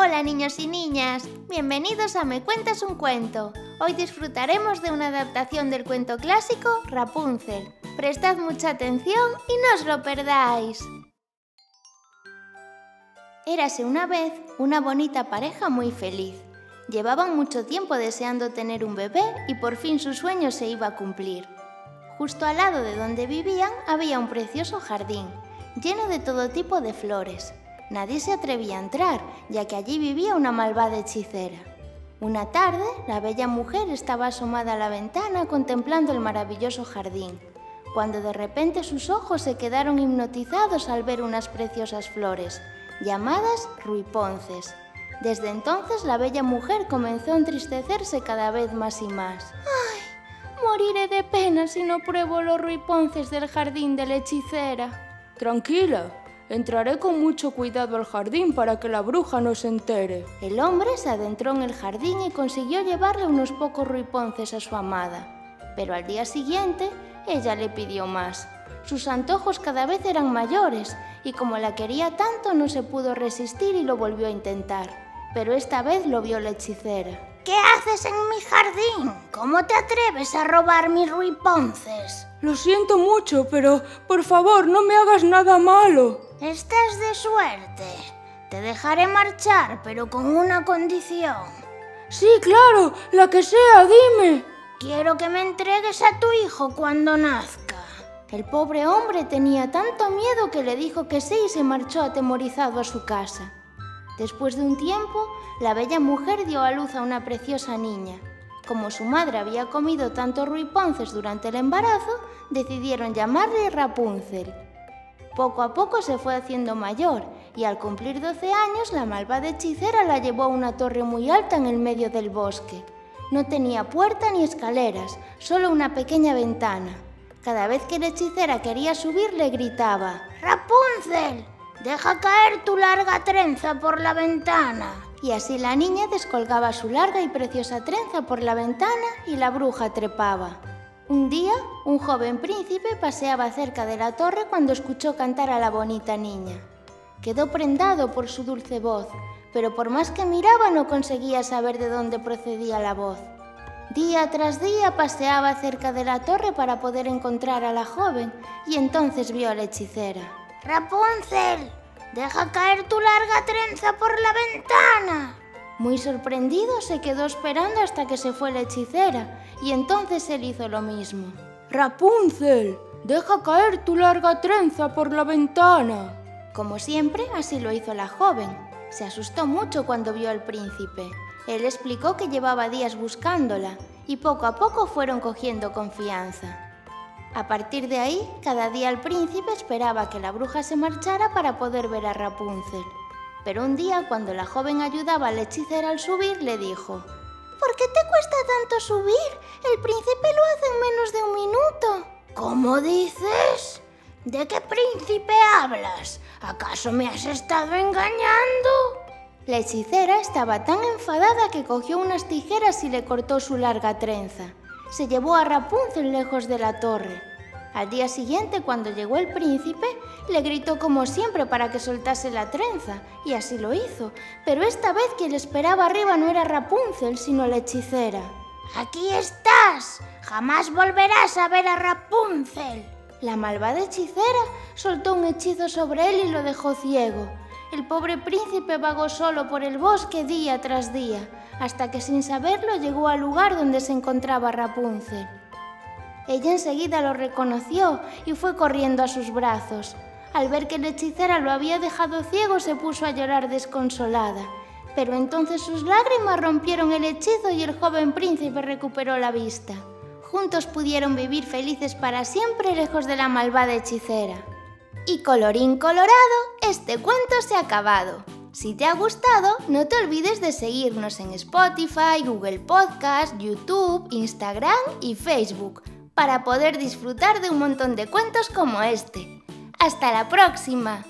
Hola niños y niñas, bienvenidos a Me Cuentas un Cuento. Hoy disfrutaremos de una adaptación del cuento clásico Rapunzel. Prestad mucha atención y no os lo perdáis. Érase una vez una bonita pareja muy feliz. Llevaban mucho tiempo deseando tener un bebé y por fin su sueño se iba a cumplir. Justo al lado de donde vivían había un precioso jardín, lleno de todo tipo de flores. Nadie se atrevía a entrar, ya que allí vivía una malvada hechicera. Una tarde, la bella mujer estaba asomada a la ventana contemplando el maravilloso jardín, cuando de repente sus ojos se quedaron hipnotizados al ver unas preciosas flores, llamadas ruiponces. Desde entonces la bella mujer comenzó a entristecerse cada vez más y más. ¡Ay! Moriré de pena si no pruebo los ruiponces del jardín de la hechicera. Tranquila, Entraré con mucho cuidado al jardín para que la bruja no se entere. El hombre se adentró en el jardín y consiguió llevarle unos pocos ruiponces a su amada. Pero al día siguiente, ella le pidió más. Sus antojos cada vez eran mayores y como la quería tanto no se pudo resistir y lo volvió a intentar. Pero esta vez lo vio la hechicera. ¿Qué haces en mi jardín? ¿Cómo te atreves a robar mis ruiponces? Lo siento mucho, pero por favor no me hagas nada malo. Estás de suerte. Te dejaré marchar, pero con una condición. Sí, claro, la que sea, dime. Quiero que me entregues a tu hijo cuando nazca. El pobre hombre tenía tanto miedo que le dijo que sí y se marchó atemorizado a su casa. Después de un tiempo, la bella mujer dio a luz a una preciosa niña. Como su madre había comido tantos ruiponces durante el embarazo, decidieron llamarle Rapunzel. Poco a poco se fue haciendo mayor y al cumplir 12 años la malvada hechicera la llevó a una torre muy alta en el medio del bosque. No tenía puerta ni escaleras, solo una pequeña ventana. Cada vez que la hechicera quería subir le gritaba, Rapunzel, deja caer tu larga trenza por la ventana. Y así la niña descolgaba su larga y preciosa trenza por la ventana y la bruja trepaba. Un día, un joven príncipe paseaba cerca de la torre cuando escuchó cantar a la bonita niña. Quedó prendado por su dulce voz, pero por más que miraba no conseguía saber de dónde procedía la voz. Día tras día paseaba cerca de la torre para poder encontrar a la joven y entonces vio a la hechicera. Rapunzel, deja caer tu larga trenza por la ventana. Muy sorprendido se quedó esperando hasta que se fue la hechicera y entonces él hizo lo mismo. Rapunzel, deja caer tu larga trenza por la ventana. Como siempre, así lo hizo la joven. Se asustó mucho cuando vio al príncipe. Él explicó que llevaba días buscándola y poco a poco fueron cogiendo confianza. A partir de ahí, cada día el príncipe esperaba que la bruja se marchara para poder ver a Rapunzel. Pero un día, cuando la joven ayudaba a la hechicera al subir, le dijo, ¿Por qué te cuesta tanto subir? El príncipe lo hace en menos de un minuto. ¿Cómo dices? ¿De qué príncipe hablas? ¿Acaso me has estado engañando? La hechicera estaba tan enfadada que cogió unas tijeras y le cortó su larga trenza. Se llevó a Rapunzel lejos de la torre. Al día siguiente, cuando llegó el príncipe, le gritó como siempre para que soltase la trenza, y así lo hizo, pero esta vez quien le esperaba arriba no era Rapunzel, sino la hechicera. Aquí estás. Jamás volverás a ver a Rapunzel. La malvada hechicera soltó un hechizo sobre él y lo dejó ciego. El pobre príncipe vagó solo por el bosque día tras día, hasta que sin saberlo llegó al lugar donde se encontraba Rapunzel. Ella enseguida lo reconoció y fue corriendo a sus brazos. Al ver que la hechicera lo había dejado ciego, se puso a llorar desconsolada. Pero entonces sus lágrimas rompieron el hechizo y el joven príncipe recuperó la vista. Juntos pudieron vivir felices para siempre lejos de la malvada hechicera. Y colorín colorado, este cuento se ha acabado. Si te ha gustado, no te olvides de seguirnos en Spotify, Google Podcast, YouTube, Instagram y Facebook para poder disfrutar de un montón de cuentos como este. ¡Hasta la próxima!